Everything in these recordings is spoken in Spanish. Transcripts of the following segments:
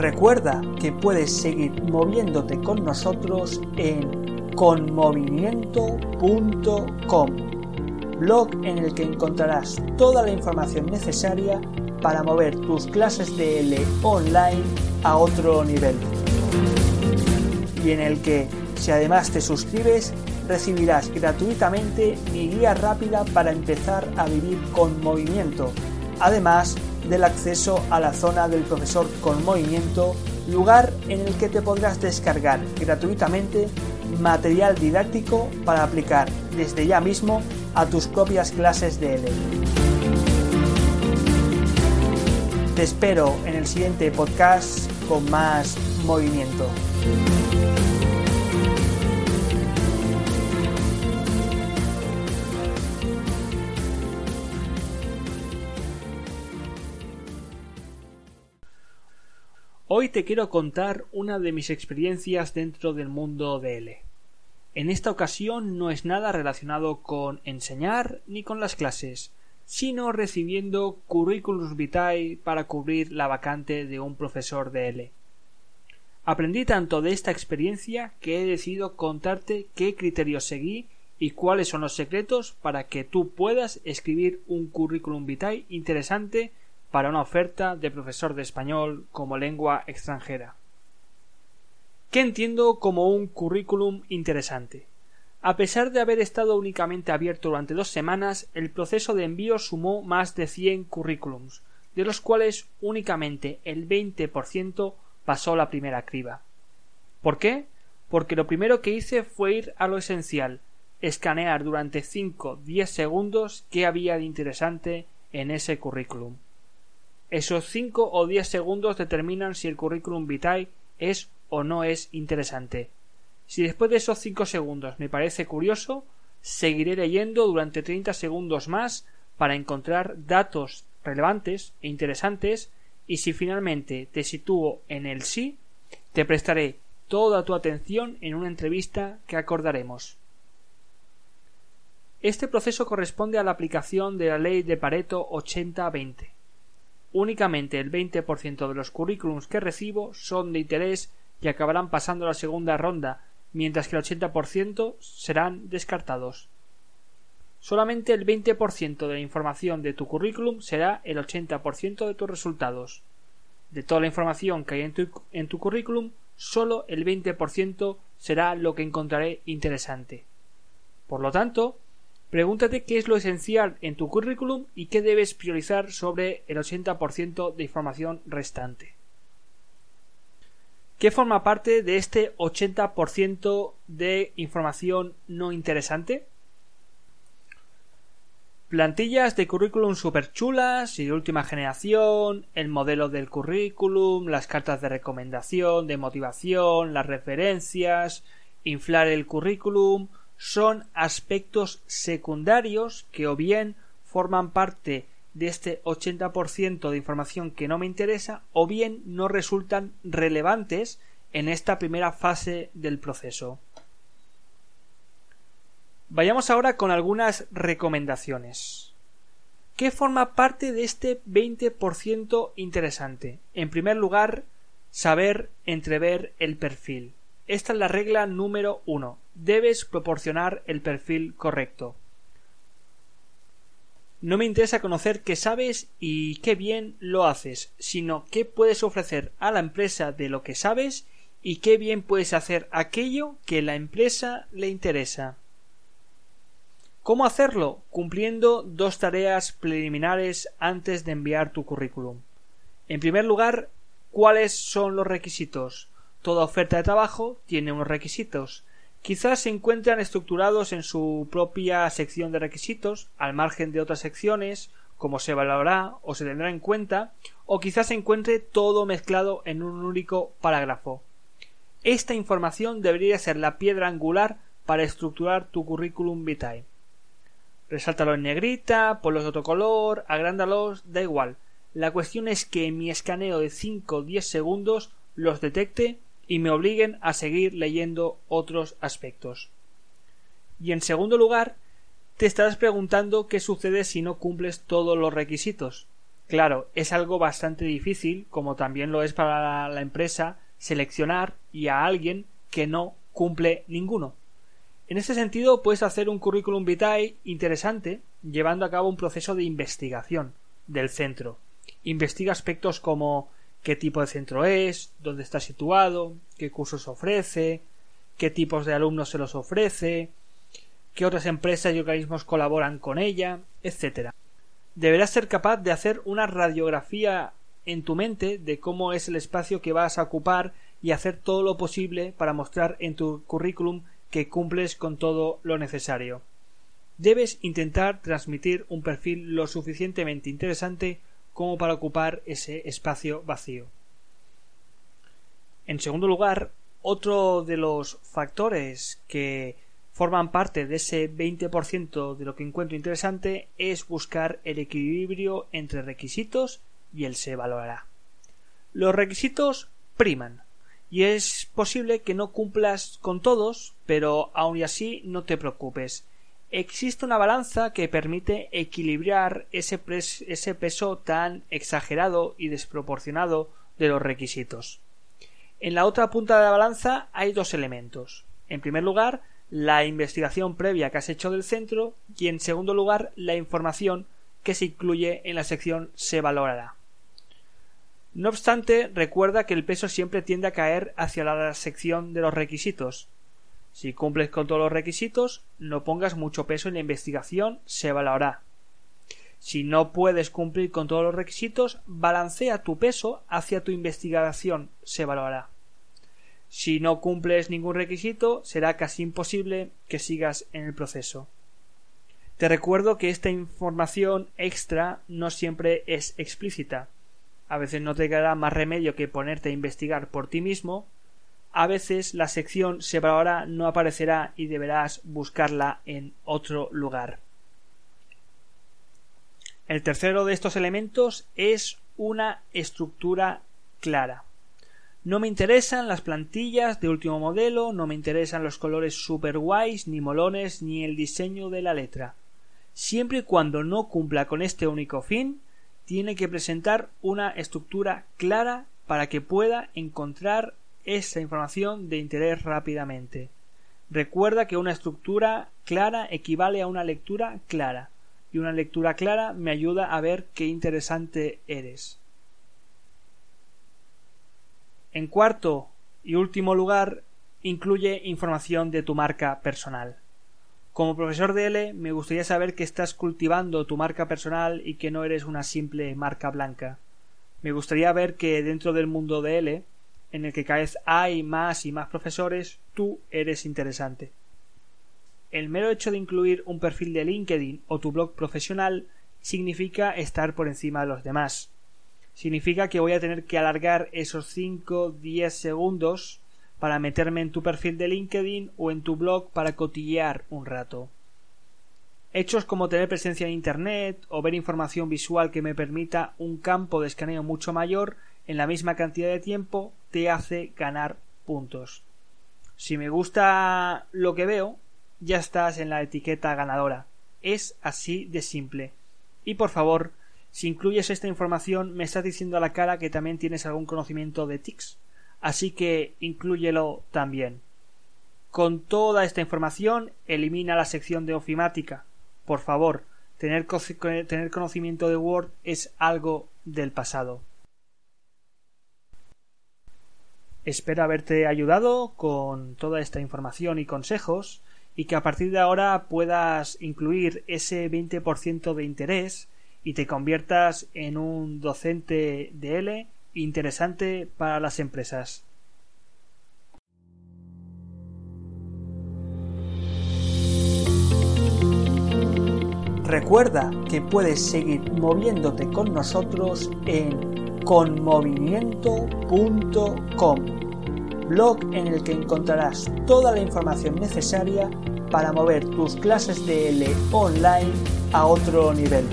Recuerda que puedes seguir moviéndote con nosotros en conmovimiento.com, blog en el que encontrarás toda la información necesaria para mover tus clases de L online a otro nivel. Y en el que, si además te suscribes, recibirás gratuitamente mi guía rápida para empezar a vivir con movimiento, además del acceso a la zona del profesor con movimiento, lugar en el que te podrás descargar gratuitamente material didáctico para aplicar desde ya mismo a tus propias clases de L. Te espero en el siguiente podcast con más movimiento. Hoy te quiero contar una de mis experiencias dentro del mundo de L. En esta ocasión no es nada relacionado con enseñar ni con las clases, sino recibiendo curriculums vitae para cubrir la vacante de un profesor de L. Aprendí tanto de esta experiencia que he decidido contarte qué criterios seguí y cuáles son los secretos para que tú puedas escribir un curriculum vitae interesante para una oferta de profesor de español como lengua extranjera. ¿Qué entiendo como un currículum interesante? A pesar de haber estado únicamente abierto durante dos semanas, el proceso de envío sumó más de 100 currículums, de los cuales únicamente el 20% pasó la primera criba. ¿Por qué? Porque lo primero que hice fue ir a lo esencial, escanear durante 5-10 segundos qué había de interesante en ese currículum. Esos 5 o 10 segundos determinan si el currículum vitae es o no es interesante. Si después de esos 5 segundos me parece curioso, seguiré leyendo durante 30 segundos más para encontrar datos relevantes e interesantes y si finalmente te sitúo en el sí, te prestaré toda tu atención en una entrevista que acordaremos. Este proceso corresponde a la aplicación de la ley de Pareto 80-20 únicamente el 20% de los currículums que recibo son de interés y acabarán pasando la segunda ronda, mientras que el 80% serán descartados. Solamente el 20% de la información de tu currículum será el 80% de tus resultados. De toda la información que hay en tu currículum, solo el 20% será lo que encontraré interesante. Por lo tanto, Pregúntate qué es lo esencial en tu currículum y qué debes priorizar sobre el 80% de información restante. ¿Qué forma parte de este 80% de información no interesante? Plantillas de currículum super chulas y de última generación, el modelo del currículum, las cartas de recomendación, de motivación, las referencias, inflar el currículum, son aspectos secundarios que o bien forman parte de este 80% de información que no me interesa o bien no resultan relevantes en esta primera fase del proceso. Vayamos ahora con algunas recomendaciones. ¿Qué forma parte de este 20% interesante? En primer lugar, saber entrever el perfil. Esta es la regla número uno. Debes proporcionar el perfil correcto. No me interesa conocer qué sabes y qué bien lo haces, sino qué puedes ofrecer a la empresa de lo que sabes y qué bien puedes hacer aquello que la empresa le interesa. ¿Cómo hacerlo? Cumpliendo dos tareas preliminares antes de enviar tu currículum. En primer lugar, ¿cuáles son los requisitos? Toda oferta de trabajo tiene unos requisitos. Quizás se encuentran estructurados en su propia sección de requisitos, al margen de otras secciones, como se valorará o se tendrá en cuenta, o quizás se encuentre todo mezclado en un único parágrafo. Esta información debería ser la piedra angular para estructurar tu currículum vitae. Resáltalo en negrita, ponlos de otro color, agrándalos, da igual. La cuestión es que mi escaneo de 5 o 10 segundos los detecte y me obliguen a seguir leyendo otros aspectos. Y en segundo lugar, te estarás preguntando qué sucede si no cumples todos los requisitos. Claro, es algo bastante difícil, como también lo es para la empresa, seleccionar y a alguien que no cumple ninguno. En ese sentido, puedes hacer un currículum vitae interesante llevando a cabo un proceso de investigación del centro. Investiga aspectos como qué tipo de centro es, dónde está situado, qué cursos ofrece, qué tipos de alumnos se los ofrece, qué otras empresas y organismos colaboran con ella, etc. Deberás ser capaz de hacer una radiografía en tu mente de cómo es el espacio que vas a ocupar y hacer todo lo posible para mostrar en tu currículum que cumples con todo lo necesario. Debes intentar transmitir un perfil lo suficientemente interesante como para ocupar ese espacio vacío. En segundo lugar, otro de los factores que forman parte de ese 20% de lo que encuentro interesante es buscar el equilibrio entre requisitos y el se valorará. Los requisitos priman y es posible que no cumplas con todos, pero aun así no te preocupes. Existe una balanza que permite equilibrar ese, peso tan exagerado y desproporcionado de los requisitos. En la otra punta de la balanza hay dos elementos. En primer lugar, la investigación previa que has hecho del centro y en segundo lugar, la información que se incluye en la sección se valorará. No obstante, recuerda que el peso siempre tiende a caer hacia la sección de los requisitos. Si cumples con todos los requisitos, no pongas mucho peso en la investigación, se valorará. Si no puedes cumplir con todos los requisitos, balancea tu peso hacia tu investigación, se valorará. Si no cumples ningún requisito, será casi imposible que sigas en el proceso. Te recuerdo que esta información extra no siempre es explícita a veces no te quedará más remedio que ponerte a investigar por ti mismo, a veces la sección se ahora no aparecerá y deberás buscarla en otro lugar. El tercero de estos elementos es una estructura clara. No me interesan las plantillas de último modelo, no me interesan los colores super guays, ni molones, ni el diseño de la letra. Siempre y cuando no cumpla con este único fin, tiene que presentar una estructura clara para que pueda encontrar esa información de interés rápidamente. Recuerda que una estructura clara equivale a una lectura clara, y una lectura clara me ayuda a ver qué interesante eres. En cuarto y último lugar, incluye información de tu marca personal. Como profesor de L, me gustaría saber que estás cultivando tu marca personal y que no eres una simple marca blanca. Me gustaría ver que dentro del mundo de L, en el que cada vez hay más y más profesores, tú eres interesante. El mero hecho de incluir un perfil de LinkedIn o tu blog profesional significa estar por encima de los demás. Significa que voy a tener que alargar esos 5 10 segundos para meterme en tu perfil de LinkedIn o en tu blog para cotillear un rato. Hechos como tener presencia en Internet o ver información visual que me permita un campo de escaneo mucho mayor en la misma cantidad de tiempo te hace ganar puntos. Si me gusta lo que veo, ya estás en la etiqueta ganadora. Es así de simple. Y por favor, si incluyes esta información, me estás diciendo a la cara que también tienes algún conocimiento de TICS así que inclúyelo también. Con toda esta información, elimina la sección de ofimática. Por favor, tener, tener conocimiento de Word es algo del pasado. Espero haberte ayudado con toda esta información y consejos y que a partir de ahora puedas incluir ese 20% de interés y te conviertas en un docente de L interesante para las empresas. Recuerda que puedes seguir moviéndote con nosotros en conmovimiento.com, blog en el que encontrarás toda la información necesaria para mover tus clases de L online a otro nivel.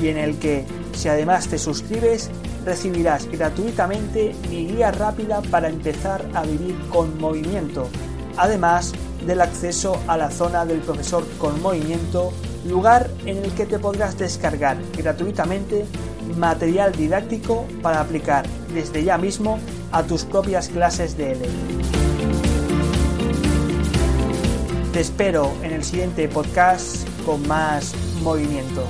Y en el que si además te suscribes, recibirás gratuitamente mi guía rápida para empezar a vivir con movimiento, además del acceso a la zona del profesor con movimiento lugar en el que te podrás descargar gratuitamente material didáctico para aplicar desde ya mismo a tus propias clases de L. Te espero en el siguiente podcast con más movimiento.